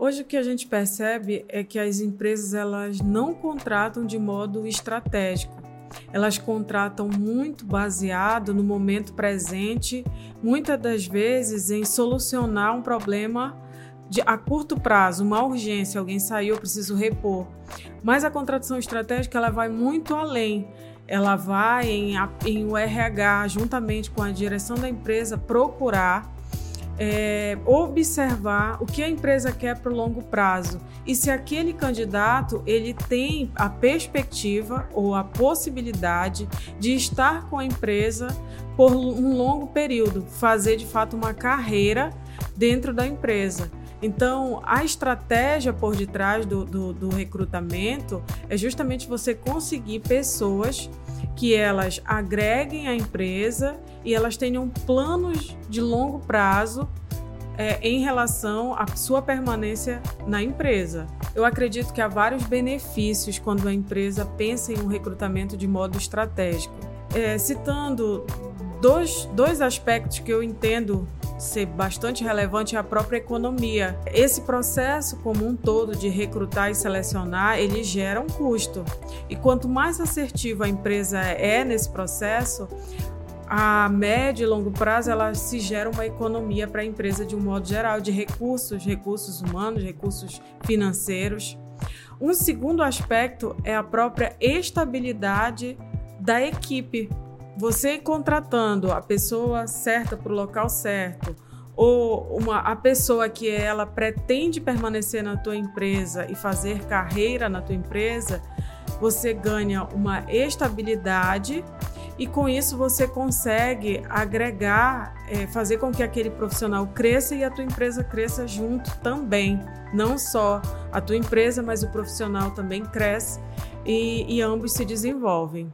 Hoje o que a gente percebe é que as empresas elas não contratam de modo estratégico. Elas contratam muito baseado no momento presente, muitas das vezes em solucionar um problema de, a curto prazo, uma urgência, alguém saiu, eu preciso repor. Mas a contratação estratégica ela vai muito além. Ela vai em, em o RH, juntamente com a direção da empresa, procurar é, observar o que a empresa quer para o longo prazo e se aquele candidato ele tem a perspectiva ou a possibilidade de estar com a empresa por um longo período, fazer de fato uma carreira dentro da empresa. Então, a estratégia por detrás do, do, do recrutamento é justamente você conseguir pessoas que elas agreguem a empresa e elas tenham planos de longo prazo é, em relação à sua permanência na empresa. Eu acredito que há vários benefícios quando a empresa pensa em um recrutamento de modo estratégico. É, citando dois, dois aspectos que eu entendo ser bastante relevante é a própria economia. Esse processo como um todo de recrutar e selecionar, ele gera um custo. E quanto mais assertiva a empresa é nesse processo, a médio e longo prazo ela se gera uma economia para a empresa de um modo geral, de recursos, recursos humanos, recursos financeiros. Um segundo aspecto é a própria estabilidade da equipe, você contratando a pessoa certa para o local certo, ou uma, a pessoa que ela pretende permanecer na tua empresa e fazer carreira na tua empresa, você ganha uma estabilidade e com isso você consegue agregar, é, fazer com que aquele profissional cresça e a tua empresa cresça junto também. Não só a tua empresa, mas o profissional também cresce e, e ambos se desenvolvem.